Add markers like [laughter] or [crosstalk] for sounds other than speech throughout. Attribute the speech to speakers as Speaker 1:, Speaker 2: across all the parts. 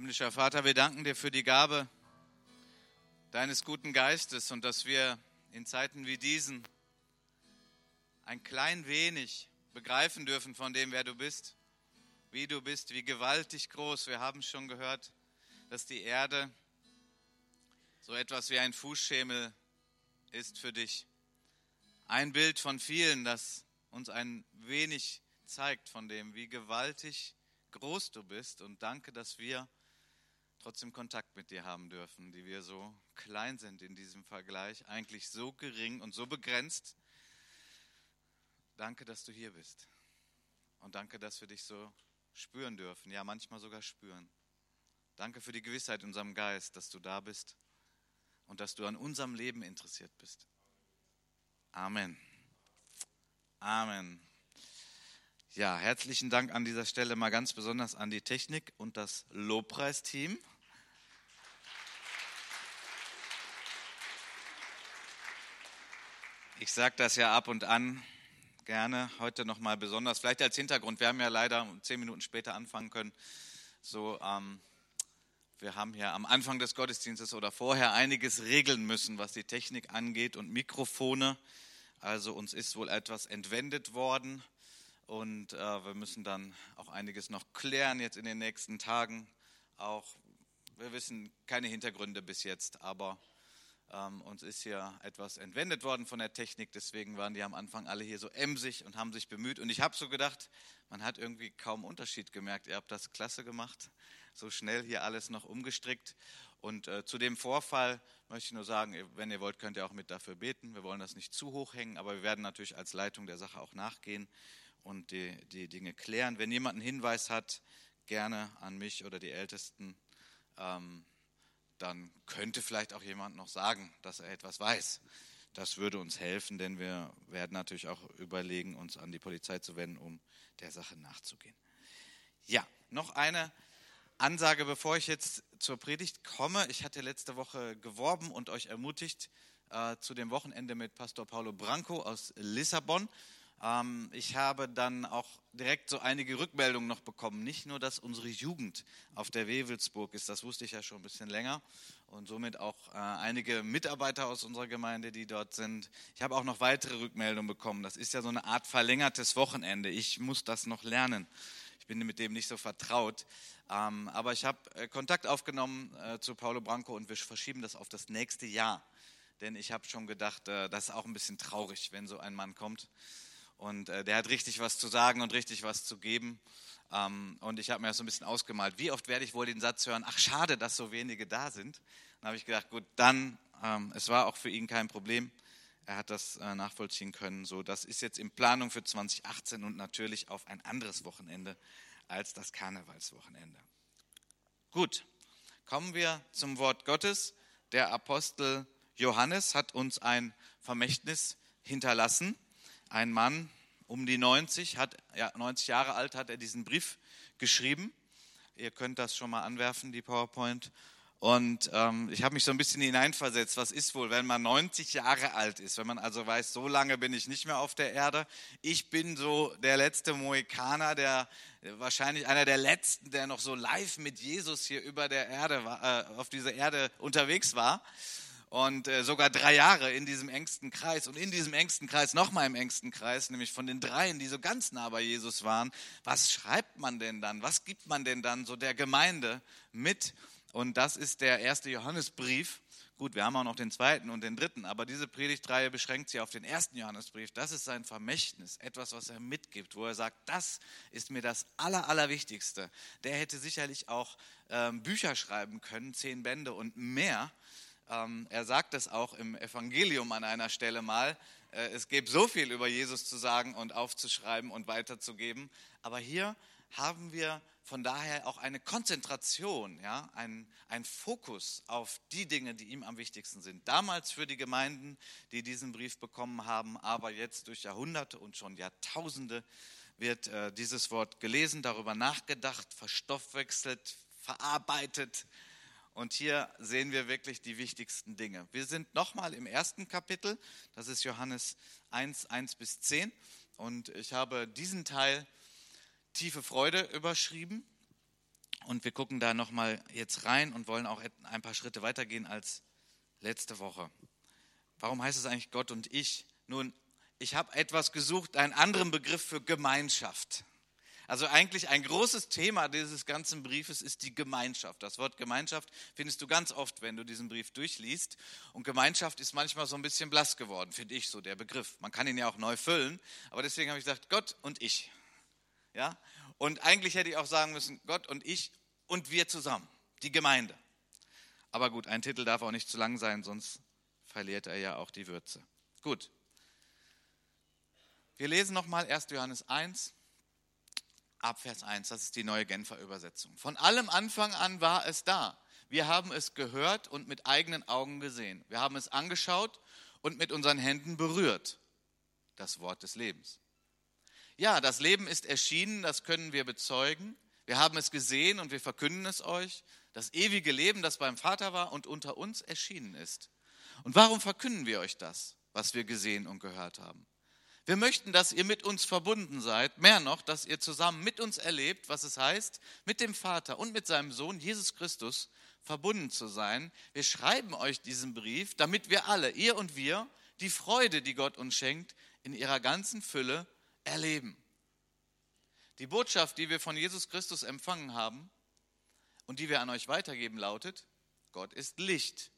Speaker 1: Himmlischer Vater, wir danken dir für die Gabe deines guten Geistes und dass wir in Zeiten wie diesen ein klein wenig begreifen dürfen von dem, wer du bist, wie du bist, wie gewaltig groß. Wir haben schon gehört, dass die Erde so etwas wie ein Fußschemel ist für dich. Ein Bild von vielen, das uns ein wenig zeigt von dem, wie gewaltig groß du bist. Und danke, dass wir trotzdem Kontakt mit dir haben dürfen, die wir so klein sind in diesem Vergleich, eigentlich so gering und so begrenzt. Danke, dass du hier bist. Und danke, dass wir dich so spüren dürfen, ja manchmal sogar spüren. Danke für die Gewissheit in unserem Geist, dass du da bist und dass du an unserem Leben interessiert bist. Amen. Amen. Ja, herzlichen Dank an dieser Stelle mal ganz besonders an die Technik und das Lobpreisteam. Ich sage das ja ab und an gerne, heute nochmal besonders, vielleicht als Hintergrund. Wir haben ja leider zehn Minuten später anfangen können. So, ähm, wir haben hier am Anfang des Gottesdienstes oder vorher einiges regeln müssen, was die Technik angeht und Mikrofone. Also uns ist wohl etwas entwendet worden und äh, wir müssen dann auch einiges noch klären jetzt in den nächsten Tagen. Auch wir wissen keine Hintergründe bis jetzt, aber ähm, uns ist hier etwas entwendet worden von der Technik. Deswegen waren die am Anfang alle hier so emsig und haben sich bemüht. Und ich habe so gedacht, man hat irgendwie kaum Unterschied gemerkt. Ihr habt das klasse gemacht, so schnell hier alles noch umgestrickt. Und äh, zu dem Vorfall möchte ich nur sagen, wenn ihr wollt, könnt ihr auch mit dafür beten. Wir wollen das nicht zu hoch hängen, aber wir werden natürlich als Leitung der Sache auch nachgehen und die, die Dinge klären. Wenn jemand einen Hinweis hat, gerne an mich oder die Ältesten, ähm, dann könnte vielleicht auch jemand noch sagen, dass er etwas weiß. Das würde uns helfen, denn wir werden natürlich auch überlegen, uns an die Polizei zu wenden, um der Sache nachzugehen. Ja, noch eine Ansage, bevor ich jetzt zur Predigt komme. Ich hatte letzte Woche geworben und euch ermutigt äh, zu dem Wochenende mit Pastor Paulo Branco aus Lissabon. Ähm, ich habe dann auch direkt so einige Rückmeldungen noch bekommen. Nicht nur, dass unsere Jugend auf der Wewelsburg ist, das wusste ich ja schon ein bisschen länger. Und somit auch äh, einige Mitarbeiter aus unserer Gemeinde, die dort sind. Ich habe auch noch weitere Rückmeldungen bekommen. Das ist ja so eine Art verlängertes Wochenende. Ich muss das noch lernen. Ich bin mit dem nicht so vertraut. Ähm, aber ich habe äh, Kontakt aufgenommen äh, zu Paulo Branco und wir verschieben das auf das nächste Jahr. Denn ich habe schon gedacht, das ist auch ein bisschen traurig, wenn so ein Mann kommt und äh, der hat richtig was zu sagen und richtig was zu geben. Ähm, und ich habe mir das so ein bisschen ausgemalt. Wie oft werde ich wohl den Satz hören, ach schade, dass so wenige da sind. Dann habe ich gedacht, gut, dann, ähm, es war auch für ihn kein Problem. Er hat das äh, nachvollziehen können. So, das ist jetzt in Planung für 2018 und natürlich auf ein anderes Wochenende als das Karnevalswochenende. Gut, kommen wir zum Wort Gottes. Der Apostel Johannes hat uns ein Vermächtnis hinterlassen ein Mann um die 90, hat, ja, 90 Jahre alt, hat er diesen Brief geschrieben. Ihr könnt das schon mal anwerfen, die PowerPoint. Und ähm, ich habe mich so ein bisschen hineinversetzt, was ist wohl, wenn man 90 Jahre alt ist, wenn man also weiß, so lange bin ich nicht mehr auf der Erde. Ich bin so der letzte Mohikaner, der wahrscheinlich einer der letzten, der noch so live mit Jesus hier über der Erde, äh, auf dieser Erde unterwegs war und äh, sogar drei Jahre in diesem engsten Kreis und in diesem engsten Kreis nochmal im engsten Kreis, nämlich von den dreien, die so ganz nah bei Jesus waren. Was schreibt man denn dann? Was gibt man denn dann so der Gemeinde mit? Und das ist der erste Johannesbrief. Gut, wir haben auch noch den zweiten und den dritten, aber diese Predigtreihe beschränkt sich auf den ersten Johannesbrief. Das ist sein Vermächtnis, etwas, was er mitgibt, wo er sagt, das ist mir das Aller, Allerwichtigste. Der hätte sicherlich auch ähm, Bücher schreiben können, zehn Bände und mehr. Ähm, er sagt es auch im Evangelium an einer Stelle mal. Äh, es gibt so viel über Jesus zu sagen und aufzuschreiben und weiterzugeben. Aber hier haben wir von daher auch eine Konzentration, ja, ein, ein Fokus auf die Dinge, die ihm am wichtigsten sind. Damals für die Gemeinden, die diesen Brief bekommen haben, aber jetzt durch Jahrhunderte und schon Jahrtausende wird äh, dieses Wort gelesen, darüber nachgedacht, verstoffwechselt, verarbeitet, und hier sehen wir wirklich die wichtigsten Dinge. Wir sind nochmal im ersten Kapitel, das ist Johannes 1, 1 bis 10. Und ich habe diesen Teil tiefe Freude überschrieben. Und wir gucken da nochmal jetzt rein und wollen auch ein paar Schritte weitergehen als letzte Woche. Warum heißt es eigentlich Gott und ich? Nun, ich habe etwas gesucht, einen anderen Begriff für Gemeinschaft. Also eigentlich ein großes Thema dieses ganzen Briefes ist die Gemeinschaft. Das Wort Gemeinschaft findest du ganz oft, wenn du diesen Brief durchliest. Und Gemeinschaft ist manchmal so ein bisschen blass geworden, finde ich so, der Begriff. Man kann ihn ja auch neu füllen, aber deswegen habe ich gesagt, Gott und ich. Ja? Und eigentlich hätte ich auch sagen müssen, Gott und ich und wir zusammen, die Gemeinde. Aber gut, ein Titel darf auch nicht zu lang sein, sonst verliert er ja auch die Würze. Gut. Wir lesen nochmal 1. Johannes 1, ab Vers 1, das ist die neue Genfer Übersetzung. Von allem Anfang an war es da. Wir haben es gehört und mit eigenen Augen gesehen. Wir haben es angeschaut und mit unseren Händen berührt. Das Wort des Lebens. Ja, das Leben ist erschienen, das können wir bezeugen. Wir haben es gesehen und wir verkünden es euch. Das ewige Leben, das beim Vater war und unter uns erschienen ist. Und warum verkünden wir euch das, was wir gesehen und gehört haben? Wir möchten, dass ihr mit uns verbunden seid, mehr noch, dass ihr zusammen mit uns erlebt, was es heißt, mit dem Vater und mit seinem Sohn Jesus Christus verbunden zu sein. Wir schreiben euch diesen Brief, damit wir alle, ihr und wir, die Freude, die Gott uns schenkt, in ihrer ganzen Fülle erleben. Die Botschaft, die wir von Jesus Christus empfangen haben und die wir an euch weitergeben, lautet, Gott ist Licht.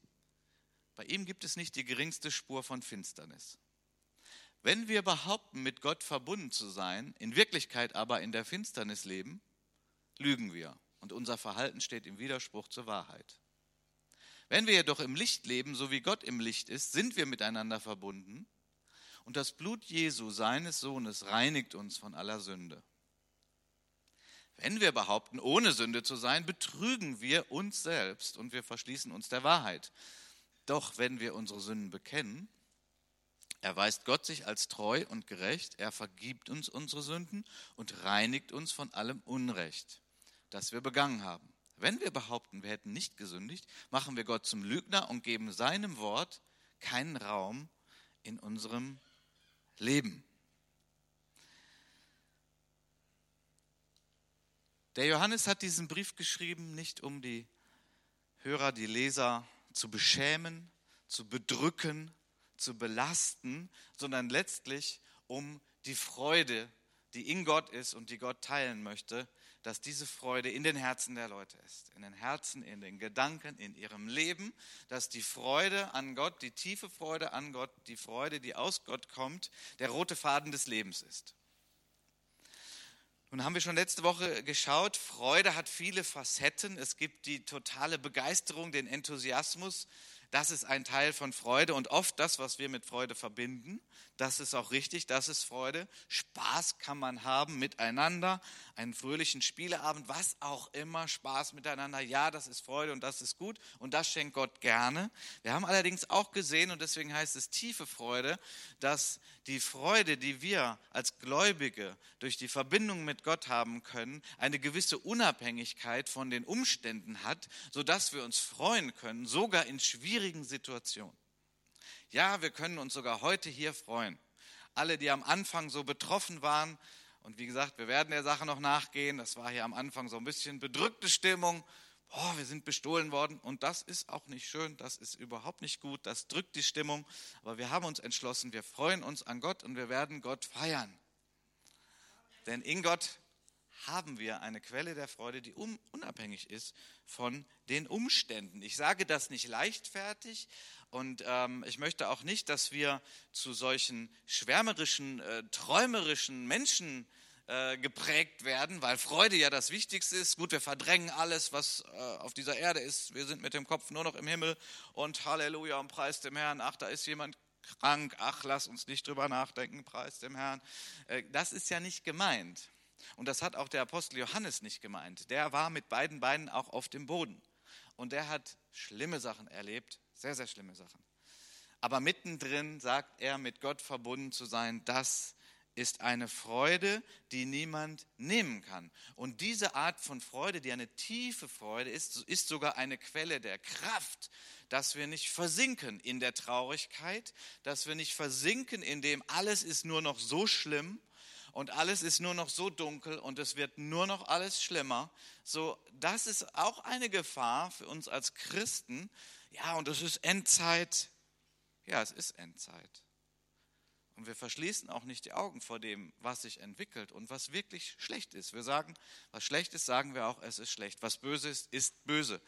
Speaker 1: Bei ihm gibt es nicht die geringste Spur von Finsternis. Wenn wir behaupten, mit Gott verbunden zu sein, in Wirklichkeit aber in der Finsternis leben, lügen wir und unser Verhalten steht im Widerspruch zur Wahrheit. Wenn wir jedoch im Licht leben, so wie Gott im Licht ist, sind wir miteinander verbunden und das Blut Jesu, seines Sohnes, reinigt uns von aller Sünde. Wenn wir behaupten, ohne Sünde zu sein, betrügen wir uns selbst und wir verschließen uns der Wahrheit. Doch wenn wir unsere Sünden bekennen, erweist Gott sich als treu und gerecht. Er vergibt uns unsere Sünden und reinigt uns von allem Unrecht, das wir begangen haben. Wenn wir behaupten, wir hätten nicht gesündigt, machen wir Gott zum Lügner und geben seinem Wort keinen Raum in unserem Leben. Der Johannes hat diesen Brief geschrieben, nicht um die Hörer, die Leser zu beschämen, zu bedrücken, zu belasten, sondern letztlich um die Freude, die in Gott ist und die Gott teilen möchte, dass diese Freude in den Herzen der Leute ist, in den Herzen, in den Gedanken, in ihrem Leben, dass die Freude an Gott, die tiefe Freude an Gott, die Freude, die aus Gott kommt, der rote Faden des Lebens ist. Nun haben wir schon letzte Woche geschaut, Freude hat viele Facetten. Es gibt die totale Begeisterung, den Enthusiasmus, das ist ein Teil von Freude und oft das, was wir mit Freude verbinden. Das ist auch richtig, das ist Freude. Spaß kann man haben miteinander, einen fröhlichen Spieleabend, was auch immer, Spaß miteinander. Ja, das ist Freude und das ist gut und das schenkt Gott gerne. Wir haben allerdings auch gesehen und deswegen heißt es tiefe Freude, dass die Freude, die wir als Gläubige durch die Verbindung mit Gott haben können, eine gewisse Unabhängigkeit von den Umständen hat, sodass wir uns freuen können, sogar in schwierigen Situationen. Ja, wir können uns sogar heute hier freuen. Alle, die am Anfang so betroffen waren, und wie gesagt, wir werden der Sache noch nachgehen, das war hier am Anfang so ein bisschen bedrückte Stimmung, oh, wir sind bestohlen worden. Und das ist auch nicht schön, das ist überhaupt nicht gut, das drückt die Stimmung, aber wir haben uns entschlossen, wir freuen uns an Gott und wir werden Gott feiern. Denn in Gott haben wir eine Quelle der Freude, die unabhängig ist von den Umständen. Ich sage das nicht leichtfertig und ähm, ich möchte auch nicht, dass wir zu solchen schwärmerischen, äh, träumerischen Menschen äh, geprägt werden, weil Freude ja das Wichtigste ist. Gut, wir verdrängen alles, was äh, auf dieser Erde ist. Wir sind mit dem Kopf nur noch im Himmel und Halleluja und Preis dem Herrn. Ach, da ist jemand krank. Ach, lass uns nicht drüber nachdenken. Preis dem Herrn. Äh, das ist ja nicht gemeint. Und das hat auch der Apostel Johannes nicht gemeint. Der war mit beiden Beinen auch auf dem Boden. Und der hat schlimme Sachen erlebt, sehr, sehr schlimme Sachen. Aber mittendrin sagt er, mit Gott verbunden zu sein, das ist eine Freude, die niemand nehmen kann. Und diese Art von Freude, die eine tiefe Freude ist, ist sogar eine Quelle der Kraft, dass wir nicht versinken in der Traurigkeit, dass wir nicht versinken in dem alles ist nur noch so schlimm und alles ist nur noch so dunkel und es wird nur noch alles schlimmer. So, das ist auch eine Gefahr für uns als Christen. Ja, und es ist Endzeit. Ja, es ist Endzeit. Und wir verschließen auch nicht die Augen vor dem, was sich entwickelt und was wirklich schlecht ist. Wir sagen, was schlecht ist, sagen wir auch, es ist schlecht. Was böse ist, ist böse.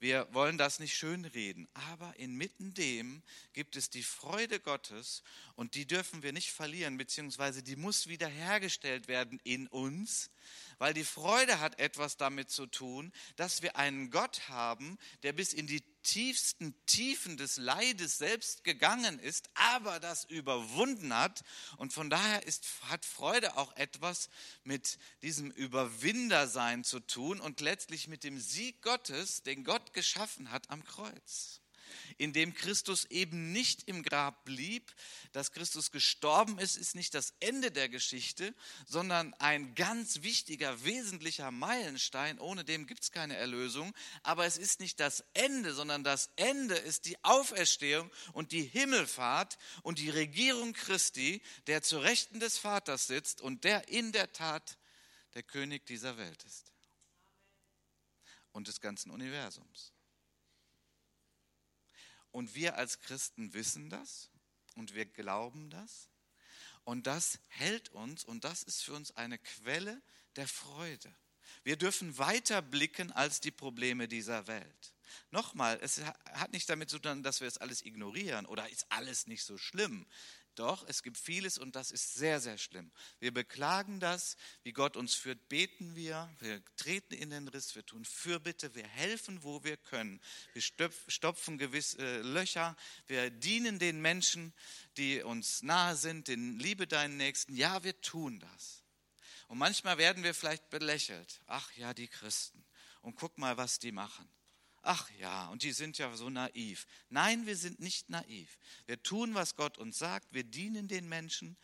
Speaker 1: Wir wollen das nicht schönreden, aber inmitten dem gibt es die Freude Gottes und die dürfen wir nicht verlieren, beziehungsweise die muss wiederhergestellt werden in uns, weil die Freude hat etwas damit zu tun, dass wir einen Gott haben, der bis in die tiefsten Tiefen des Leides selbst gegangen ist, aber das überwunden hat. Und von daher ist, hat Freude auch etwas mit diesem Überwindersein zu tun und letztlich mit dem Sieg Gottes, den Gott geschaffen hat am Kreuz in dem Christus eben nicht im Grab blieb. Dass Christus gestorben ist, ist nicht das Ende der Geschichte, sondern ein ganz wichtiger, wesentlicher Meilenstein. Ohne dem gibt es keine Erlösung. Aber es ist nicht das Ende, sondern das Ende ist die Auferstehung und die Himmelfahrt und die Regierung Christi, der zu Rechten des Vaters sitzt und der in der Tat der König dieser Welt ist und des ganzen Universums. Und wir als Christen wissen das und wir glauben das. Und das hält uns und das ist für uns eine Quelle der Freude. Wir dürfen weiter blicken als die Probleme dieser Welt. Nochmal, es hat nicht damit zu tun, dass wir es alles ignorieren oder ist alles nicht so schlimm. Doch, es gibt vieles und das ist sehr, sehr schlimm. Wir beklagen das, wie Gott uns führt, beten wir, wir treten in den Riss, wir tun Fürbitte, wir helfen, wo wir können. Wir stopfen gewisse äh, Löcher, wir dienen den Menschen, die uns nahe sind, den Liebe deinen Nächsten. Ja, wir tun das. Und manchmal werden wir vielleicht belächelt. Ach ja, die Christen. Und guck mal, was die machen ach ja, und die sind ja so naiv. Nein, wir sind nicht naiv. Wir tun, was Gott uns sagt, wir dienen den Menschen.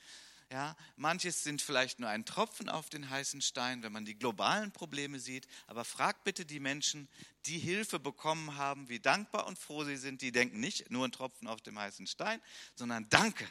Speaker 1: Ja, manches sind vielleicht nur ein Tropfen auf den heißen Stein, wenn man die globalen Probleme sieht. Aber fragt bitte die Menschen, die Hilfe bekommen haben, wie dankbar und froh sie sind. Die denken nicht nur ein Tropfen auf dem heißen Stein, sondern Danke,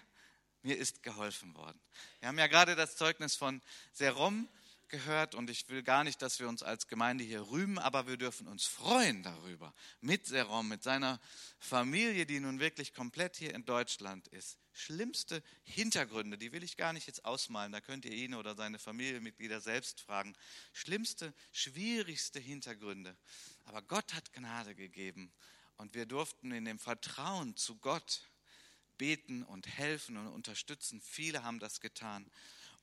Speaker 1: mir ist geholfen worden. Wir haben ja gerade das Zeugnis von Serom gehört und ich will gar nicht, dass wir uns als Gemeinde hier rühmen, aber wir dürfen uns freuen darüber. Mit Serom, mit seiner Familie, die nun wirklich komplett hier in Deutschland ist. Schlimmste Hintergründe, die will ich gar nicht jetzt ausmalen, da könnt ihr ihn oder seine Familienmitglieder selbst fragen. Schlimmste, schwierigste Hintergründe. Aber Gott hat Gnade gegeben und wir durften in dem Vertrauen zu Gott beten und helfen und unterstützen. Viele haben das getan.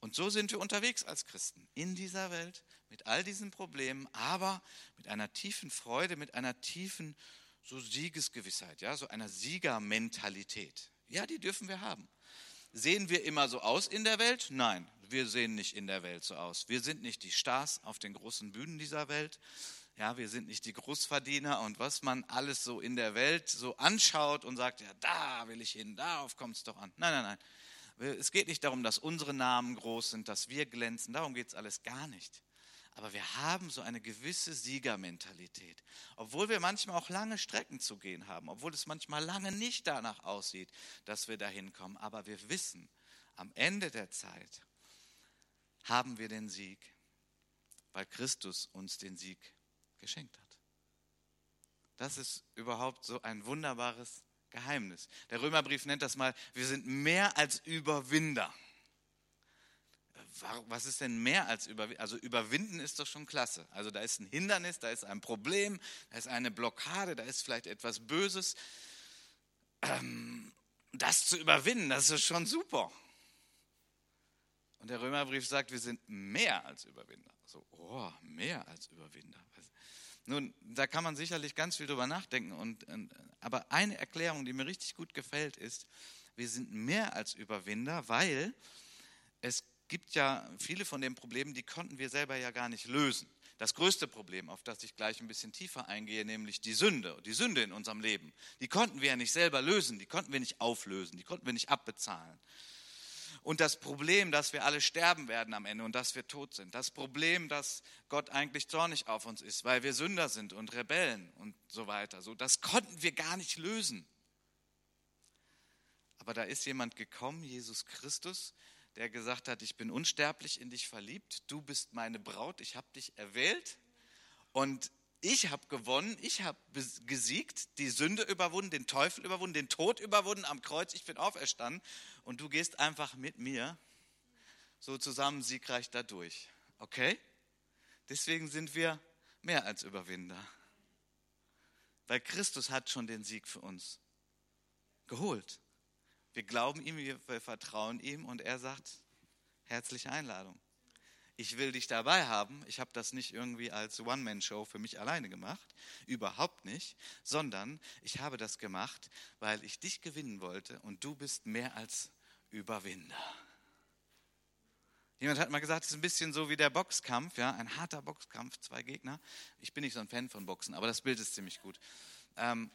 Speaker 1: Und so sind wir unterwegs als Christen in dieser Welt mit all diesen Problemen, aber mit einer tiefen Freude, mit einer tiefen so Siegesgewissheit, ja, so einer Siegermentalität. Ja, die dürfen wir haben. Sehen wir immer so aus in der Welt? Nein, wir sehen nicht in der Welt so aus. Wir sind nicht die Stars auf den großen Bühnen dieser Welt. Ja, wir sind nicht die Großverdiener und was man alles so in der Welt so anschaut und sagt, ja, da will ich hin, darauf kommt es doch an. Nein, nein, nein. Es geht nicht darum, dass unsere Namen groß sind, dass wir glänzen, darum geht es alles gar nicht. Aber wir haben so eine gewisse Siegermentalität. Obwohl wir manchmal auch lange Strecken zu gehen haben, obwohl es manchmal lange nicht danach aussieht, dass wir dahin kommen. Aber wir wissen, am Ende der Zeit haben wir den Sieg, weil Christus uns den Sieg geschenkt hat. Das ist überhaupt so ein wunderbares Geheimnis. Der Römerbrief nennt das mal, wir sind mehr als Überwinder. Was ist denn mehr als überwinden? Also überwinden ist doch schon klasse. Also da ist ein Hindernis, da ist ein Problem, da ist eine Blockade, da ist vielleicht etwas Böses. Ähm, das zu überwinden, das ist schon super. Und der Römerbrief sagt, wir sind mehr als Überwinder. So, oh, mehr als Überwinder. Nun, da kann man sicherlich ganz viel drüber nachdenken. Und, aber eine Erklärung, die mir richtig gut gefällt, ist, wir sind mehr als Überwinder, weil es gibt ja viele von den Problemen, die konnten wir selber ja gar nicht lösen. Das größte Problem, auf das ich gleich ein bisschen tiefer eingehe, nämlich die Sünde, die Sünde in unserem Leben, die konnten wir ja nicht selber lösen, die konnten wir nicht auflösen, die konnten wir nicht abbezahlen. Und das Problem, dass wir alle sterben werden am Ende und dass wir tot sind. Das Problem, dass Gott eigentlich zornig auf uns ist, weil wir Sünder sind und Rebellen und so weiter. So, das konnten wir gar nicht lösen. Aber da ist jemand gekommen, Jesus Christus, der gesagt hat, ich bin unsterblich in dich verliebt, du bist meine Braut, ich habe dich erwählt und ich habe gewonnen, ich habe gesiegt, die Sünde überwunden, den Teufel überwunden, den Tod überwunden am Kreuz, ich bin auferstanden und du gehst einfach mit mir so zusammen siegreich dadurch. Okay? Deswegen sind wir mehr als Überwinder. Weil Christus hat schon den Sieg für uns geholt. Wir glauben ihm, wir vertrauen ihm und er sagt, herzliche Einladung. Ich will dich dabei haben. Ich habe das nicht irgendwie als One-Man-Show für mich alleine gemacht, überhaupt nicht, sondern ich habe das gemacht, weil ich dich gewinnen wollte und du bist mehr als Überwinder. Jemand hat mal gesagt, es ist ein bisschen so wie der Boxkampf, ja, ein harter Boxkampf, zwei Gegner. Ich bin nicht so ein Fan von Boxen, aber das Bild ist ziemlich gut. Ähm,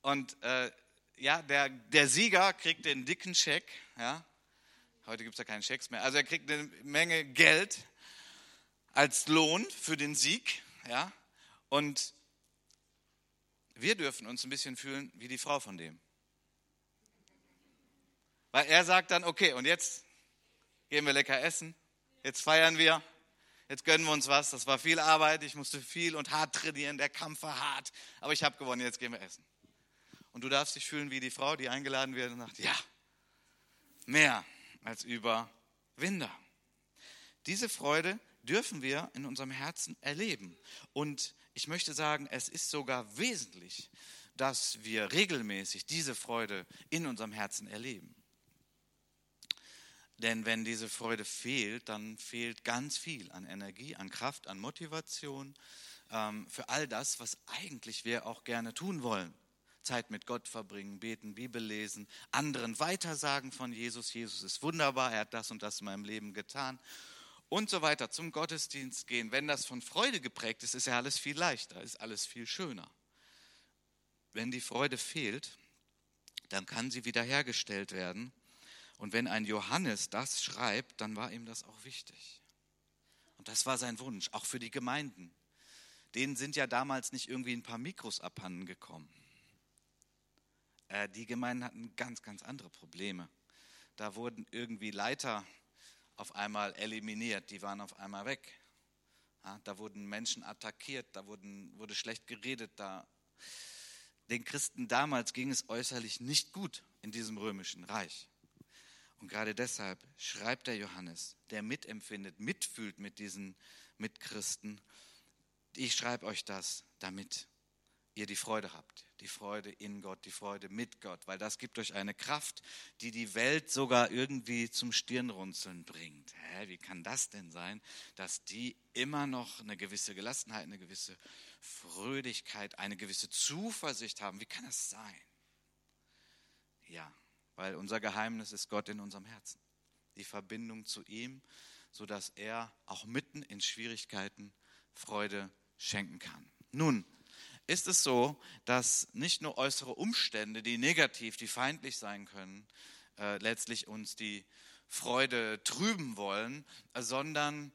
Speaker 1: und äh, ja, der, der Sieger kriegt den dicken Scheck, ja. Heute gibt es ja keine Schecks mehr. Also er kriegt eine Menge Geld als Lohn für den Sieg, ja. Und wir dürfen uns ein bisschen fühlen wie die Frau von dem. Weil er sagt dann, okay, und jetzt gehen wir lecker essen, jetzt feiern wir, jetzt gönnen wir uns was. Das war viel Arbeit, ich musste viel und hart trainieren, der Kampf war hart, aber ich habe gewonnen, jetzt gehen wir essen. Und du darfst dich fühlen wie die Frau, die eingeladen wird und sagt, ja, mehr als Überwinder. Diese Freude dürfen wir in unserem Herzen erleben. Und ich möchte sagen, es ist sogar wesentlich, dass wir regelmäßig diese Freude in unserem Herzen erleben. Denn wenn diese Freude fehlt, dann fehlt ganz viel an Energie, an Kraft, an Motivation ähm, für all das, was eigentlich wir auch gerne tun wollen. Zeit mit Gott verbringen, beten, Bibel lesen, anderen weitersagen von Jesus. Jesus ist wunderbar, er hat das und das in meinem Leben getan und so weiter. Zum Gottesdienst gehen. Wenn das von Freude geprägt ist, ist ja alles viel leichter, ist alles viel schöner. Wenn die Freude fehlt, dann kann sie wiederhergestellt werden. Und wenn ein Johannes das schreibt, dann war ihm das auch wichtig. Und das war sein Wunsch, auch für die Gemeinden. Denen sind ja damals nicht irgendwie ein paar Mikros abhanden gekommen. Äh, die Gemeinden hatten ganz, ganz andere Probleme. Da wurden irgendwie Leiter auf einmal eliminiert, die waren auf einmal weg. Ja, da wurden Menschen attackiert, da wurden, wurde schlecht geredet. Da. Den Christen damals ging es äußerlich nicht gut in diesem römischen Reich. Und gerade deshalb schreibt der Johannes, der mitempfindet, mitfühlt mit diesen Mitchristen, ich schreibe euch das, damit ihr die Freude habt. Die Freude in Gott, die Freude mit Gott, weil das gibt euch eine Kraft, die die Welt sogar irgendwie zum Stirnrunzeln bringt. Hä, wie kann das denn sein, dass die immer noch eine gewisse Gelassenheit, eine gewisse Fröhlichkeit, eine gewisse Zuversicht haben? Wie kann das sein? Ja, weil unser Geheimnis ist Gott in unserem Herzen. Die Verbindung zu ihm, sodass er auch mitten in Schwierigkeiten Freude schenken kann. Nun, ist es so, dass nicht nur äußere Umstände, die negativ, die feindlich sein können, äh, letztlich uns die Freude trüben wollen, sondern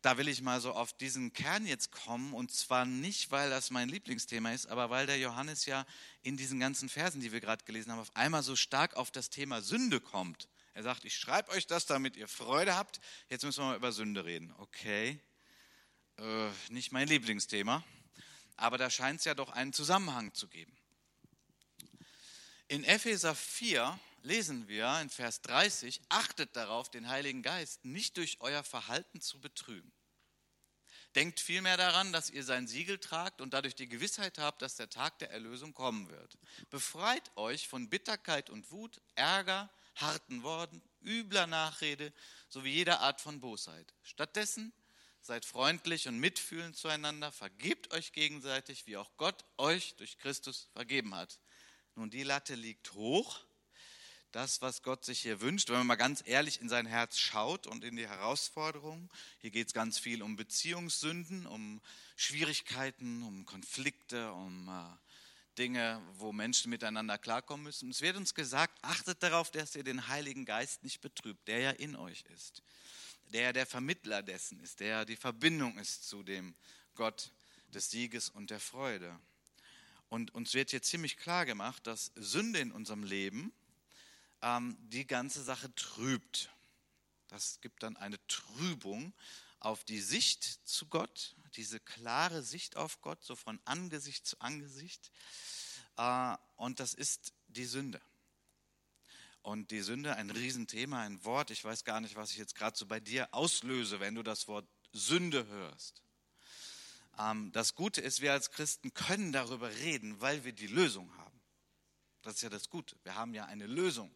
Speaker 1: da will ich mal so auf diesen Kern jetzt kommen und zwar nicht, weil das mein Lieblingsthema ist, aber weil der Johannes ja in diesen ganzen Versen, die wir gerade gelesen haben, auf einmal so stark auf das Thema Sünde kommt. Er sagt, ich schreibe euch das, damit ihr Freude habt. Jetzt müssen wir mal über Sünde reden. Okay, äh, nicht mein Lieblingsthema aber da scheint es ja doch einen Zusammenhang zu geben. In Epheser 4 lesen wir in Vers 30, achtet darauf, den Heiligen Geist nicht durch euer Verhalten zu betrüben. Denkt vielmehr daran, dass ihr sein Siegel tragt und dadurch die Gewissheit habt, dass der Tag der Erlösung kommen wird. Befreit euch von Bitterkeit und Wut, Ärger, harten Worten, übler Nachrede sowie jeder Art von Bosheit. Stattdessen Seid freundlich und mitfühlend zueinander, vergebt euch gegenseitig, wie auch Gott euch durch Christus vergeben hat. Nun, die Latte liegt hoch. Das, was Gott sich hier wünscht, wenn man mal ganz ehrlich in sein Herz schaut und in die Herausforderungen, hier geht es ganz viel um Beziehungssünden, um Schwierigkeiten, um Konflikte, um äh, Dinge, wo Menschen miteinander klarkommen müssen. Es wird uns gesagt, achtet darauf, dass ihr den Heiligen Geist nicht betrübt, der ja in euch ist der der Vermittler dessen ist, der die Verbindung ist zu dem Gott des Sieges und der Freude. Und uns wird hier ziemlich klar gemacht, dass Sünde in unserem Leben ähm, die ganze Sache trübt. Das gibt dann eine Trübung auf die Sicht zu Gott, diese klare Sicht auf Gott, so von Angesicht zu Angesicht. Äh, und das ist die Sünde. Und die Sünde, ein Riesenthema, ein Wort. Ich weiß gar nicht, was ich jetzt gerade so bei dir auslöse, wenn du das Wort Sünde hörst. Ähm, das Gute ist, wir als Christen können darüber reden, weil wir die Lösung haben. Das ist ja das Gute. Wir haben ja eine Lösung,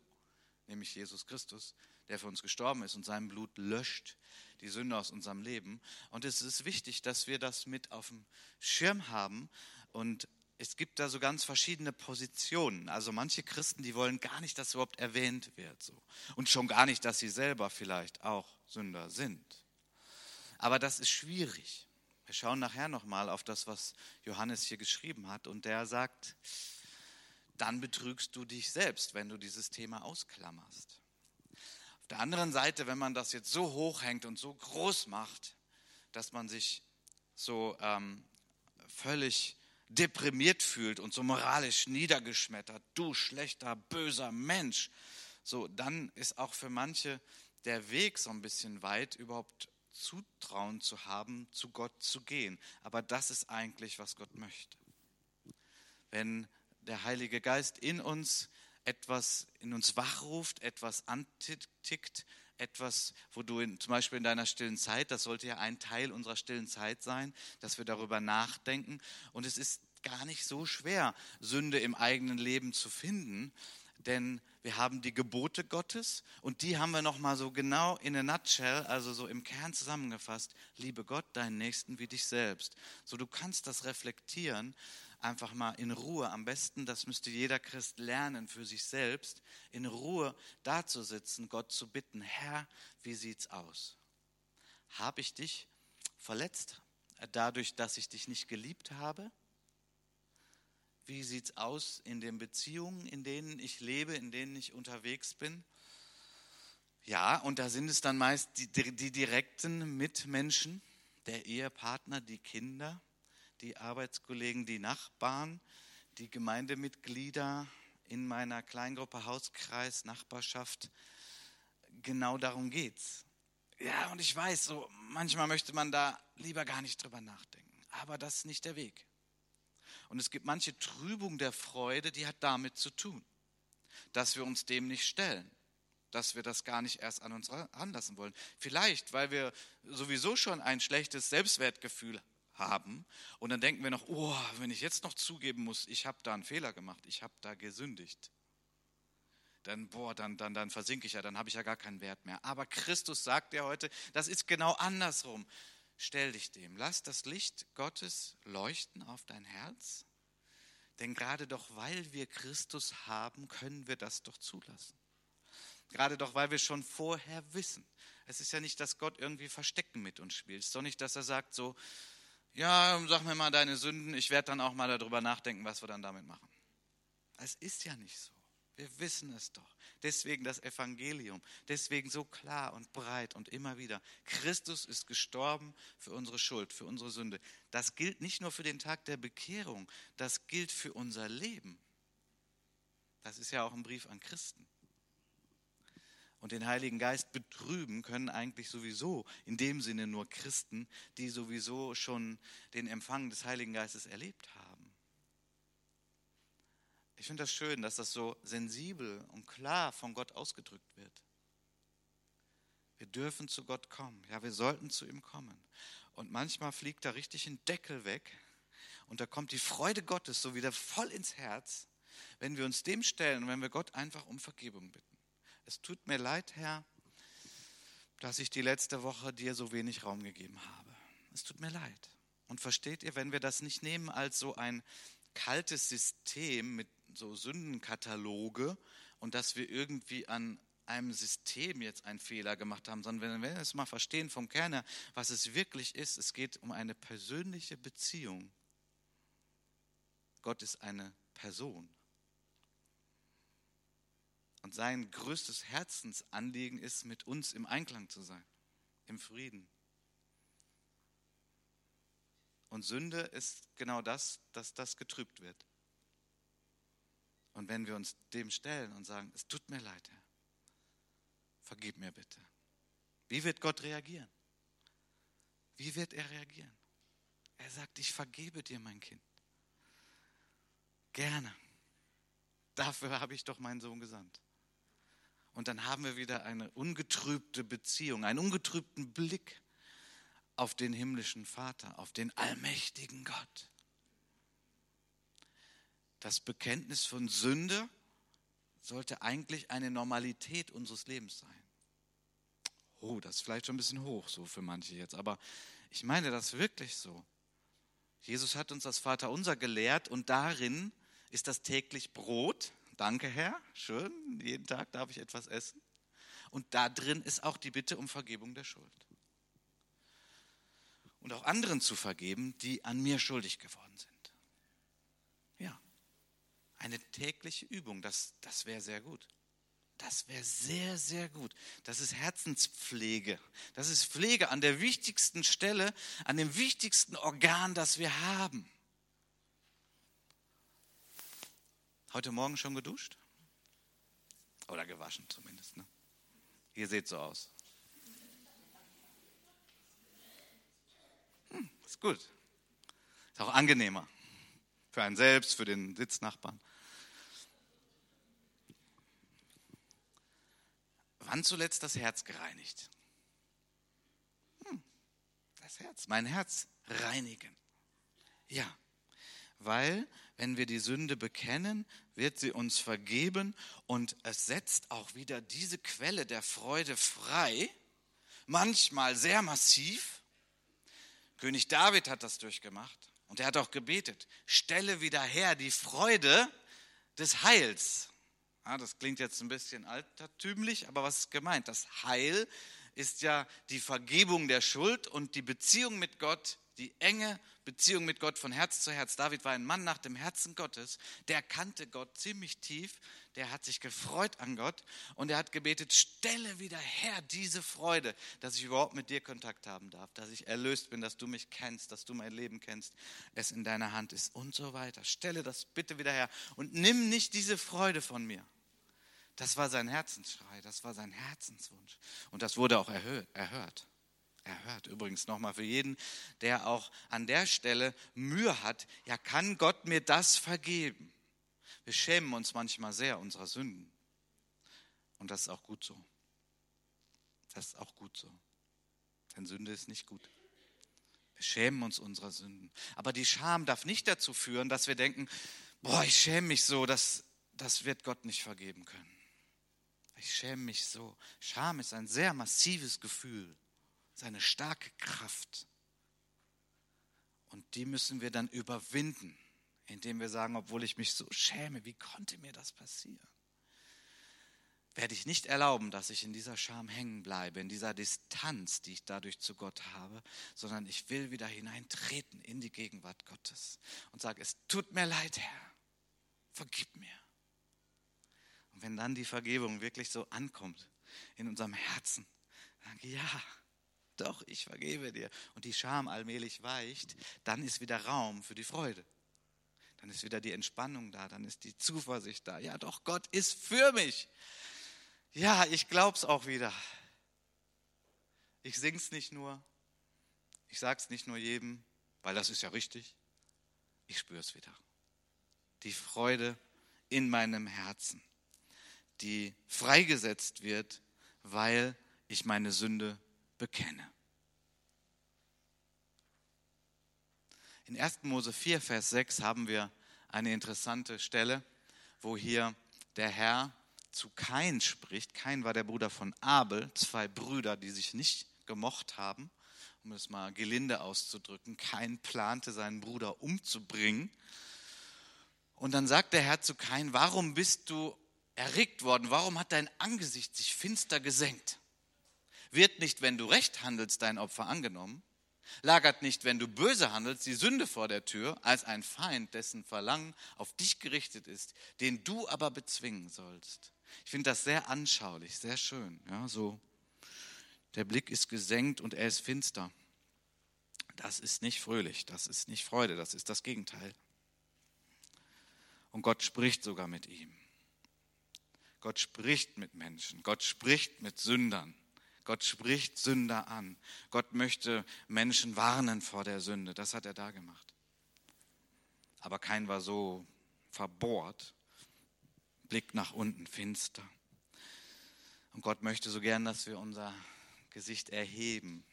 Speaker 1: nämlich Jesus Christus, der für uns gestorben ist und sein Blut löscht die Sünde aus unserem Leben. Und es ist wichtig, dass wir das mit auf dem Schirm haben. Und es gibt da so ganz verschiedene Positionen. Also manche Christen, die wollen gar nicht, dass überhaupt erwähnt wird. So. Und schon gar nicht, dass sie selber vielleicht auch Sünder sind. Aber das ist schwierig. Wir schauen nachher nochmal auf das, was Johannes hier geschrieben hat. Und der sagt, dann betrügst du dich selbst, wenn du dieses Thema ausklammerst der anderen Seite, wenn man das jetzt so hochhängt und so groß macht, dass man sich so ähm, völlig deprimiert fühlt und so moralisch niedergeschmettert, du schlechter, böser Mensch, so dann ist auch für manche der Weg so ein bisschen weit, überhaupt Zutrauen zu haben, zu Gott zu gehen. Aber das ist eigentlich, was Gott möchte. Wenn der Heilige Geist in uns etwas in uns wachruft, etwas antickt, etwas, wo du in, zum Beispiel in deiner stillen Zeit, das sollte ja ein Teil unserer stillen Zeit sein, dass wir darüber nachdenken. Und es ist gar nicht so schwer, Sünde im eigenen Leben zu finden, denn wir haben die Gebote Gottes und die haben wir nochmal so genau in a nutshell, also so im Kern zusammengefasst. Liebe Gott, deinen Nächsten wie dich selbst. So du kannst das reflektieren einfach mal in Ruhe, am besten, das müsste jeder Christ lernen für sich selbst, in Ruhe dazusitzen, Gott zu bitten, Herr, wie sieht's aus? Habe ich dich verletzt dadurch, dass ich dich nicht geliebt habe? Wie sieht's aus in den Beziehungen, in denen ich lebe, in denen ich unterwegs bin? Ja, und da sind es dann meist die, die direkten Mitmenschen, der Ehepartner, die Kinder die Arbeitskollegen, die Nachbarn, die Gemeindemitglieder in meiner Kleingruppe, Hauskreis, Nachbarschaft. Genau darum geht's. Ja, und ich weiß, so manchmal möchte man da lieber gar nicht drüber nachdenken. Aber das ist nicht der Weg. Und es gibt manche Trübung der Freude, die hat damit zu tun, dass wir uns dem nicht stellen, dass wir das gar nicht erst an uns ranlassen wollen. Vielleicht, weil wir sowieso schon ein schlechtes Selbstwertgefühl haben. Und dann denken wir noch, oh, wenn ich jetzt noch zugeben muss, ich habe da einen Fehler gemacht, ich habe da gesündigt. Dann, boah, dann, dann, dann versinke ich ja, dann habe ich ja gar keinen Wert mehr. Aber Christus sagt ja heute, das ist genau andersrum. Stell dich dem, lass das Licht Gottes leuchten auf dein Herz. Denn gerade doch, weil wir Christus haben, können wir das doch zulassen. Gerade doch, weil wir schon vorher wissen. Es ist ja nicht, dass Gott irgendwie Verstecken mit uns spielt. Es ist doch nicht, dass er sagt, so, ja, sag mir mal deine Sünden, ich werde dann auch mal darüber nachdenken, was wir dann damit machen. Es ist ja nicht so. Wir wissen es doch. Deswegen das Evangelium. Deswegen so klar und breit und immer wieder. Christus ist gestorben für unsere Schuld, für unsere Sünde. Das gilt nicht nur für den Tag der Bekehrung, das gilt für unser Leben. Das ist ja auch ein Brief an Christen und den Heiligen Geist betrüben können eigentlich sowieso in dem Sinne nur Christen, die sowieso schon den Empfang des Heiligen Geistes erlebt haben. Ich finde das schön, dass das so sensibel und klar von Gott ausgedrückt wird. Wir dürfen zu Gott kommen. Ja, wir sollten zu ihm kommen. Und manchmal fliegt da richtig ein Deckel weg und da kommt die Freude Gottes so wieder voll ins Herz, wenn wir uns dem stellen und wenn wir Gott einfach um Vergebung bitten. Es tut mir leid, Herr, dass ich die letzte Woche dir so wenig Raum gegeben habe. Es tut mir leid. Und versteht ihr, wenn wir das nicht nehmen als so ein kaltes System mit so Sündenkataloge und dass wir irgendwie an einem System jetzt einen Fehler gemacht haben, sondern wenn wir es mal verstehen vom Kern her, was es wirklich ist, es geht um eine persönliche Beziehung. Gott ist eine Person. Und sein größtes Herzensanliegen ist, mit uns im Einklang zu sein, im Frieden. Und Sünde ist genau das, dass das getrübt wird. Und wenn wir uns dem stellen und sagen, es tut mir leid, Herr, vergib mir bitte. Wie wird Gott reagieren? Wie wird er reagieren? Er sagt, ich vergebe dir, mein Kind. Gerne. Dafür habe ich doch meinen Sohn gesandt. Und dann haben wir wieder eine ungetrübte Beziehung, einen ungetrübten Blick auf den himmlischen Vater, auf den allmächtigen Gott. Das Bekenntnis von Sünde sollte eigentlich eine Normalität unseres Lebens sein. Oh, das ist vielleicht schon ein bisschen hoch so für manche jetzt, aber ich meine das wirklich so. Jesus hat uns das Vaterunser gelehrt und darin ist das täglich Brot. Danke, Herr. Schön. Jeden Tag darf ich etwas essen. Und da drin ist auch die Bitte um Vergebung der Schuld. Und auch anderen zu vergeben, die an mir schuldig geworden sind. Ja, eine tägliche Übung, das, das wäre sehr gut. Das wäre sehr, sehr gut. Das ist Herzenspflege. Das ist Pflege an der wichtigsten Stelle, an dem wichtigsten Organ, das wir haben. Heute Morgen schon geduscht? Oder gewaschen zumindest. Ne? Ihr seht so aus. Hm, ist gut. Ist auch angenehmer. Für einen selbst, für den Sitznachbarn. Wann zuletzt das Herz gereinigt? Hm, das Herz, mein Herz reinigen. Ja, weil wenn wir die Sünde bekennen, wird sie uns vergeben und es setzt auch wieder diese Quelle der Freude frei, manchmal sehr massiv. König David hat das durchgemacht und er hat auch gebetet, stelle wieder her die Freude des Heils. Ja, das klingt jetzt ein bisschen altertümlich, aber was ist gemeint? Das Heil ist ja die Vergebung der Schuld und die Beziehung mit Gott, die enge Beziehung mit Gott von Herz zu Herz. David war ein Mann nach dem Herzen Gottes, der kannte Gott ziemlich tief, der hat sich gefreut an Gott und er hat gebetet, stelle wieder her diese Freude, dass ich überhaupt mit dir Kontakt haben darf, dass ich erlöst bin, dass du mich kennst, dass du mein Leben kennst, es in deiner Hand ist und so weiter. Stelle das bitte wieder her und nimm nicht diese Freude von mir. Das war sein Herzensschrei, das war sein Herzenswunsch. Und das wurde auch erhört. Erhört übrigens nochmal für jeden, der auch an der Stelle Mühe hat. Ja, kann Gott mir das vergeben? Wir schämen uns manchmal sehr unserer Sünden. Und das ist auch gut so. Das ist auch gut so. Denn Sünde ist nicht gut. Wir schämen uns unserer Sünden. Aber die Scham darf nicht dazu führen, dass wir denken, boah, ich schäme mich so, das, das wird Gott nicht vergeben können. Ich schäme mich so. Scham ist ein sehr massives Gefühl, seine starke Kraft. Und die müssen wir dann überwinden, indem wir sagen, obwohl ich mich so schäme, wie konnte mir das passieren? Werde ich nicht erlauben, dass ich in dieser Scham hängen bleibe, in dieser Distanz, die ich dadurch zu Gott habe, sondern ich will wieder hineintreten in die Gegenwart Gottes und sage, es tut mir leid, Herr, vergib mir. Und wenn dann die Vergebung wirklich so ankommt in unserem Herzen, dann ja, doch, ich vergebe dir. Und die Scham allmählich weicht, dann ist wieder Raum für die Freude. Dann ist wieder die Entspannung da, dann ist die Zuversicht da. Ja, doch, Gott ist für mich. Ja, ich glaub's auch wieder. Ich sing's nicht nur, ich sag's nicht nur jedem, weil das ist ja richtig. Ich spür's wieder. Die Freude in meinem Herzen die freigesetzt wird, weil ich meine Sünde bekenne. In 1. Mose 4, Vers 6 haben wir eine interessante Stelle, wo hier der Herr zu Kain spricht. Kain war der Bruder von Abel, zwei Brüder, die sich nicht gemocht haben, um es mal gelinde auszudrücken. Kain plante seinen Bruder umzubringen. Und dann sagt der Herr zu Kain, warum bist du erregt worden? Warum hat dein Angesicht sich finster gesenkt? Wird nicht, wenn du recht handelst, dein Opfer angenommen? Lagert nicht, wenn du böse handelst, die Sünde vor der Tür, als ein Feind, dessen Verlangen auf dich gerichtet ist, den du aber bezwingen sollst? Ich finde das sehr anschaulich, sehr schön. Ja, so der Blick ist gesenkt und er ist finster. Das ist nicht fröhlich, das ist nicht Freude, das ist das Gegenteil. Und Gott spricht sogar mit ihm. Gott spricht mit Menschen, Gott spricht mit Sündern. Gott spricht Sünder an. Gott möchte Menschen warnen vor der Sünde. Das hat er da gemacht. Aber kein war so verbohrt, Blick nach unten finster. Und Gott möchte so gern, dass wir unser Gesicht erheben.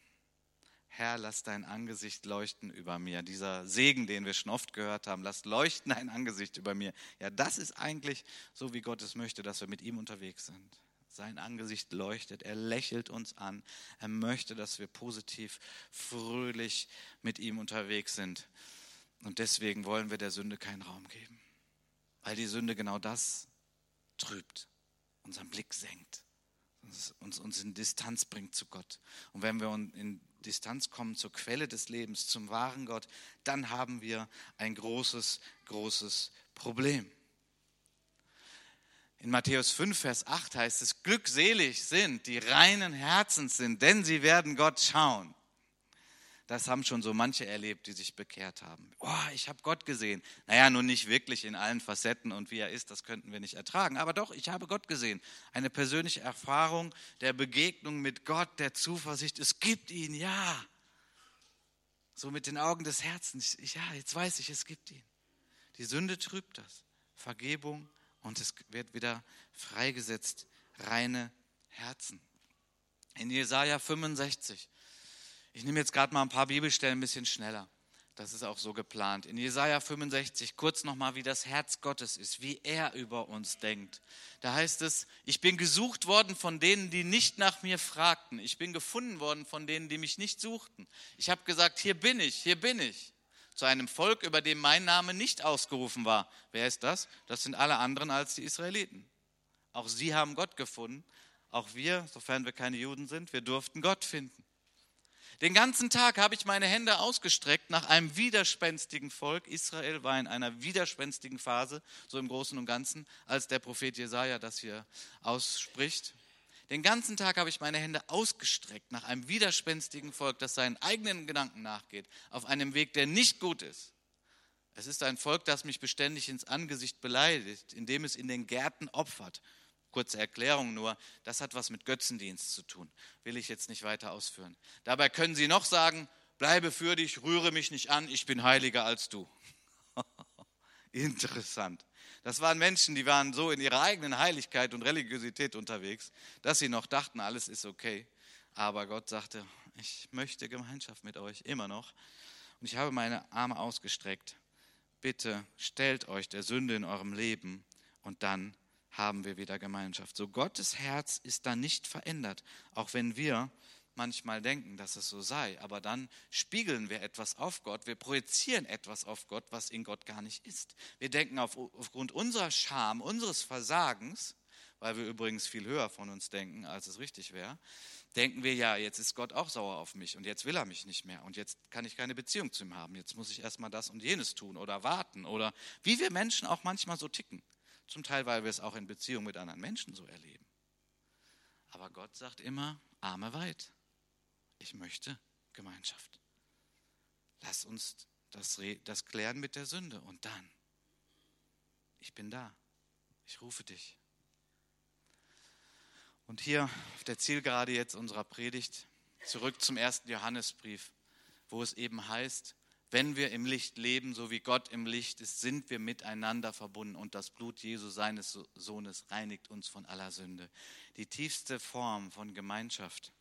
Speaker 1: Herr, lass dein Angesicht leuchten über mir. Dieser Segen, den wir schon oft gehört haben, lass leuchten dein Angesicht über mir. Ja, das ist eigentlich so, wie Gott es möchte, dass wir mit ihm unterwegs sind. Sein Angesicht leuchtet, er lächelt uns an. Er möchte, dass wir positiv, fröhlich mit ihm unterwegs sind. Und deswegen wollen wir der Sünde keinen Raum geben. Weil die Sünde genau das trübt, unseren Blick senkt, uns, uns in Distanz bringt zu Gott. Und wenn wir in Distanz kommen zur Quelle des Lebens, zum wahren Gott, dann haben wir ein großes, großes Problem. In Matthäus 5, Vers 8 heißt es, glückselig sind, die reinen Herzens sind, denn sie werden Gott schauen. Das haben schon so manche erlebt, die sich bekehrt haben. Oh, ich habe Gott gesehen. Naja, nun nicht wirklich in allen Facetten und wie er ist, das könnten wir nicht ertragen. Aber doch, ich habe Gott gesehen. Eine persönliche Erfahrung der Begegnung mit Gott, der Zuversicht. Es gibt ihn, ja. So mit den Augen des Herzens. Ja, jetzt weiß ich, es gibt ihn. Die Sünde trübt das. Vergebung und es wird wieder freigesetzt. Reine Herzen. In Jesaja 65 ich nehme jetzt gerade mal ein paar Bibelstellen ein bisschen schneller. Das ist auch so geplant. In Jesaja 65 kurz nochmal, wie das Herz Gottes ist, wie er über uns denkt. Da heißt es: Ich bin gesucht worden von denen, die nicht nach mir fragten. Ich bin gefunden worden von denen, die mich nicht suchten. Ich habe gesagt: Hier bin ich, hier bin ich. Zu einem Volk, über dem mein Name nicht ausgerufen war. Wer ist das? Das sind alle anderen als die Israeliten. Auch sie haben Gott gefunden. Auch wir, sofern wir keine Juden sind, wir durften Gott finden. Den ganzen Tag habe ich meine Hände ausgestreckt nach einem widerspenstigen Volk. Israel war in einer widerspenstigen Phase, so im Großen und Ganzen, als der Prophet Jesaja das hier ausspricht. Den ganzen Tag habe ich meine Hände ausgestreckt nach einem widerspenstigen Volk, das seinen eigenen Gedanken nachgeht, auf einem Weg, der nicht gut ist. Es ist ein Volk, das mich beständig ins Angesicht beleidigt, indem es in den Gärten opfert Kurze Erklärung nur, das hat was mit Götzendienst zu tun. Will ich jetzt nicht weiter ausführen. Dabei können Sie noch sagen, bleibe für dich, rühre mich nicht an, ich bin heiliger als du. [laughs] Interessant. Das waren Menschen, die waren so in ihrer eigenen Heiligkeit und Religiosität unterwegs, dass sie noch dachten, alles ist okay. Aber Gott sagte, ich möchte Gemeinschaft mit euch, immer noch. Und ich habe meine Arme ausgestreckt. Bitte stellt euch der Sünde in eurem Leben und dann haben wir wieder Gemeinschaft. So Gottes Herz ist da nicht verändert, auch wenn wir manchmal denken, dass es so sei. Aber dann spiegeln wir etwas auf Gott, wir projizieren etwas auf Gott, was in Gott gar nicht ist. Wir denken auf, aufgrund unserer Scham, unseres Versagens, weil wir übrigens viel höher von uns denken, als es richtig wäre, denken wir, ja, jetzt ist Gott auch sauer auf mich und jetzt will er mich nicht mehr und jetzt kann ich keine Beziehung zu ihm haben. Jetzt muss ich erstmal das und jenes tun oder warten oder wie wir Menschen auch manchmal so ticken. Zum Teil, weil wir es auch in Beziehung mit anderen Menschen so erleben. Aber Gott sagt immer, Arme weit. Ich möchte Gemeinschaft. Lass uns das, das klären mit der Sünde und dann. Ich bin da. Ich rufe dich. Und hier auf der Zielgerade jetzt unserer Predigt zurück zum ersten Johannesbrief, wo es eben heißt, wenn wir im Licht leben, so wie Gott im Licht ist, sind wir miteinander verbunden und das Blut Jesu seines Sohnes reinigt uns von aller Sünde. Die tiefste Form von Gemeinschaft.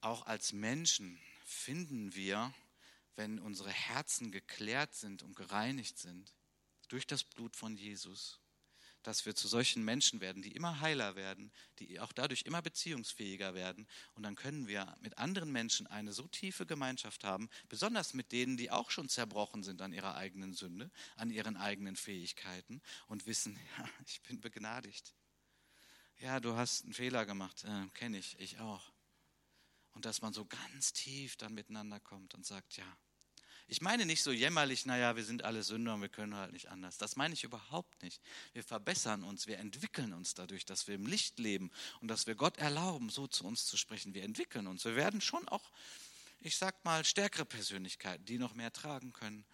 Speaker 1: Auch als Menschen finden wir, wenn unsere Herzen geklärt sind und gereinigt sind durch das Blut von Jesus, dass wir zu solchen Menschen werden, die immer heiler werden, die auch dadurch immer beziehungsfähiger werden. Und dann können wir mit anderen Menschen eine so tiefe Gemeinschaft haben, besonders mit denen, die auch schon zerbrochen sind an ihrer eigenen Sünde, an ihren eigenen Fähigkeiten und wissen, [laughs] ja, ich bin begnadigt. Ja, du hast einen Fehler gemacht, äh, kenne ich, ich auch. Und dass man so ganz tief dann miteinander kommt und sagt, ja, ich meine nicht so jämmerlich, naja, wir sind alle Sünder und wir können halt nicht anders. Das meine ich überhaupt nicht. Wir verbessern uns, wir entwickeln uns dadurch, dass wir im Licht leben und dass wir Gott erlauben, so zu uns zu sprechen. Wir entwickeln uns. Wir werden schon auch, ich sag mal, stärkere Persönlichkeiten, die noch mehr tragen können.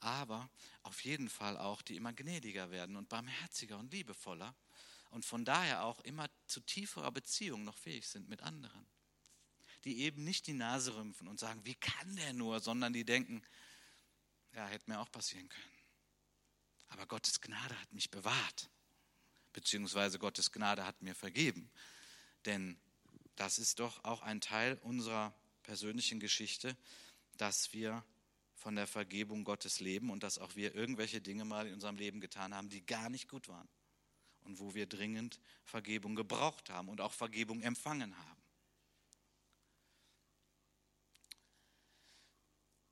Speaker 1: Aber auf jeden Fall auch, die immer gnädiger werden und barmherziger und liebevoller und von daher auch immer zu tieferer Beziehung noch fähig sind mit anderen. Die eben nicht die Nase rümpfen und sagen, wie kann der nur, sondern die denken, ja, hätte mir auch passieren können. Aber Gottes Gnade hat mich bewahrt, beziehungsweise Gottes Gnade hat mir vergeben. Denn das ist doch auch ein Teil unserer persönlichen Geschichte, dass wir von der Vergebung Gottes leben und dass auch wir irgendwelche Dinge mal in unserem Leben getan haben, die gar nicht gut waren und wo wir dringend Vergebung gebraucht haben und auch Vergebung empfangen haben.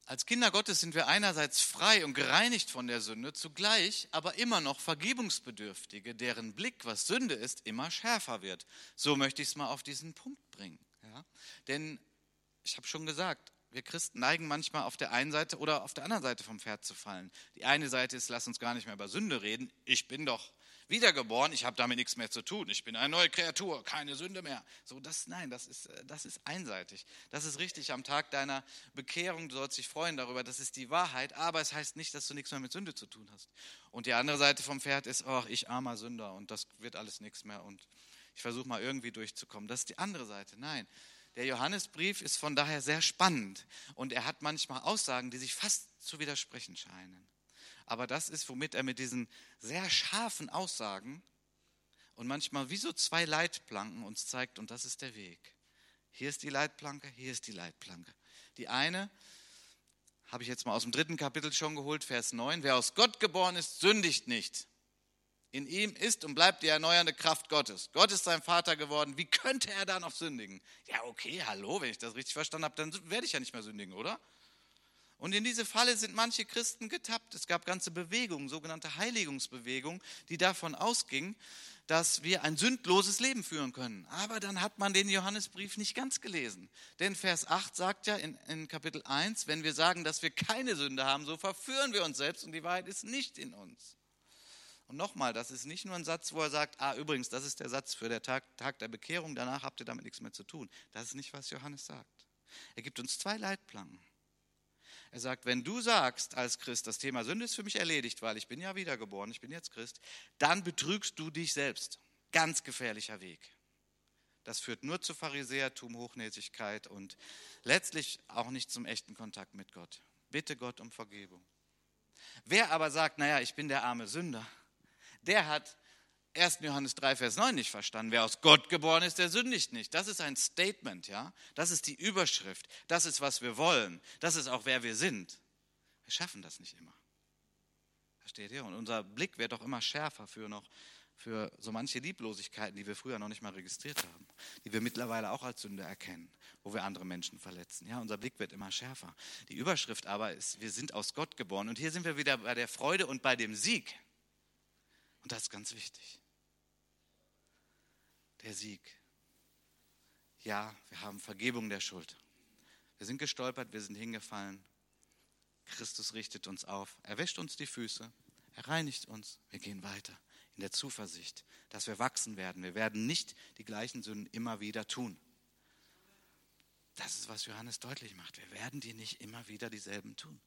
Speaker 1: Als Kinder Gottes sind wir einerseits frei und gereinigt von der Sünde, zugleich aber immer noch Vergebungsbedürftige, deren Blick, was Sünde ist, immer schärfer wird. So möchte ich es mal auf diesen Punkt bringen. Ja? Denn ich habe schon gesagt, wir Christen neigen manchmal auf der einen Seite oder auf der anderen Seite vom Pferd zu fallen. Die eine Seite ist, lass uns gar nicht mehr über Sünde reden. Ich bin doch wiedergeboren, ich habe damit nichts mehr zu tun. Ich bin eine neue Kreatur, keine Sünde mehr. So, das, nein, das ist, äh, das ist einseitig. Das ist richtig am Tag deiner Bekehrung. Du sollst dich freuen darüber, das ist die Wahrheit. Aber es heißt nicht, dass du nichts mehr mit Sünde zu tun hast. Und die andere Seite vom Pferd ist, ach, ich armer Sünder und das wird alles nichts mehr und ich versuche mal irgendwie durchzukommen. Das ist die andere Seite. Nein, der Johannesbrief ist von daher sehr spannend und er hat manchmal Aussagen, die sich fast zu widersprechen scheinen. Aber das ist, womit er mit diesen sehr scharfen Aussagen und manchmal wie so zwei Leitplanken uns zeigt, und das ist der Weg. Hier ist die Leitplanke, hier ist die Leitplanke. Die eine habe ich jetzt mal aus dem dritten Kapitel schon geholt, Vers 9. Wer aus Gott geboren ist, sündigt nicht. In ihm ist und bleibt die erneuernde Kraft Gottes. Gott ist sein Vater geworden. Wie könnte er da noch sündigen? Ja, okay, hallo, wenn ich das richtig verstanden habe, dann werde ich ja nicht mehr sündigen, oder? Und in diese Falle sind manche Christen getappt. Es gab ganze Bewegungen, sogenannte Heiligungsbewegungen, die davon ausgingen, dass wir ein sündloses Leben führen können. Aber dann hat man den Johannesbrief nicht ganz gelesen. Denn Vers 8 sagt ja in, in Kapitel 1, wenn wir sagen, dass wir keine Sünde haben, so verführen wir uns selbst und die Wahrheit ist nicht in uns. Und nochmal, das ist nicht nur ein Satz, wo er sagt, ah, übrigens, das ist der Satz für den Tag, Tag der Bekehrung, danach habt ihr damit nichts mehr zu tun. Das ist nicht, was Johannes sagt. Er gibt uns zwei Leitplanken. Er sagt, wenn du sagst als Christ, das Thema Sünde ist für mich erledigt, weil ich bin ja wiedergeboren, ich bin jetzt Christ, dann betrügst du dich selbst. Ganz gefährlicher Weg. Das führt nur zu Pharisäertum, Hochnäsigkeit und letztlich auch nicht zum echten Kontakt mit Gott. Bitte Gott um Vergebung. Wer aber sagt, naja, ich bin der arme Sünder, der hat 1. Johannes 3, Vers 9 nicht verstanden. Wer aus Gott geboren ist, der sündigt nicht. Das ist ein Statement, ja. Das ist die Überschrift. Das ist, was wir wollen. Das ist auch, wer wir sind. Wir schaffen das nicht immer. Versteht ihr? Und unser Blick wird auch immer schärfer für noch, für so manche Lieblosigkeiten, die wir früher noch nicht mal registriert haben, die wir mittlerweile auch als Sünde erkennen, wo wir andere Menschen verletzen. Ja, unser Blick wird immer schärfer. Die Überschrift aber ist, wir sind aus Gott geboren. Und hier sind wir wieder bei der Freude und bei dem Sieg. Und das ist ganz wichtig. Der Sieg. Ja, wir haben Vergebung der Schuld. Wir sind gestolpert, wir sind hingefallen. Christus richtet uns auf. Er wäscht uns die Füße. Er reinigt uns. Wir gehen weiter in der Zuversicht, dass wir wachsen werden. Wir werden nicht die gleichen Sünden immer wieder tun. Das ist, was Johannes deutlich macht. Wir werden die nicht immer wieder dieselben tun.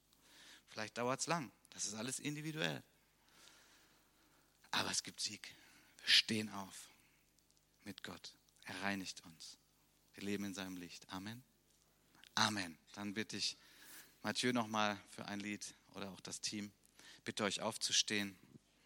Speaker 1: Vielleicht dauert es lang. Das ist alles individuell. Aber es gibt Sieg. Wir stehen auf mit Gott. Er reinigt uns. Wir leben in seinem Licht. Amen. Amen. Dann bitte ich Mathieu nochmal für ein Lied oder auch das Team. Bitte euch aufzustehen.